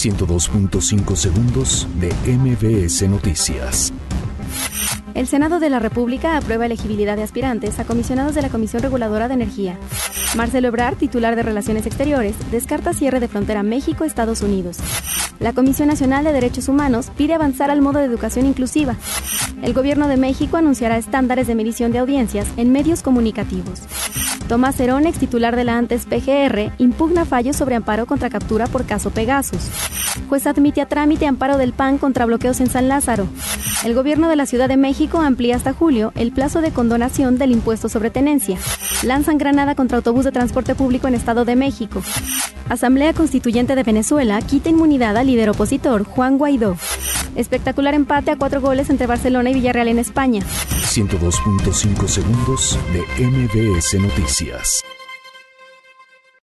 102.5 segundos de MBS Noticias. El Senado de la República aprueba elegibilidad de aspirantes a comisionados de la Comisión Reguladora de Energía. Marcelo Ebrard, titular de Relaciones Exteriores, descarta cierre de frontera México-Estados Unidos. La Comisión Nacional de Derechos Humanos pide avanzar al modo de educación inclusiva. El Gobierno de México anunciará estándares de medición de audiencias en medios comunicativos. Tomás Herón, ex titular de la antes PGR, impugna fallos sobre amparo contra captura por caso Pegasus. Juez admite a trámite amparo del PAN contra bloqueos en San Lázaro. El gobierno de la Ciudad de México amplía hasta julio el plazo de condonación del impuesto sobre tenencia. Lanzan granada contra autobús de transporte público en Estado de México. Asamblea Constituyente de Venezuela quita inmunidad al líder opositor Juan Guaidó. Espectacular empate a cuatro goles entre Barcelona y Villarreal en España. 102.5 segundos de MBS Noticias.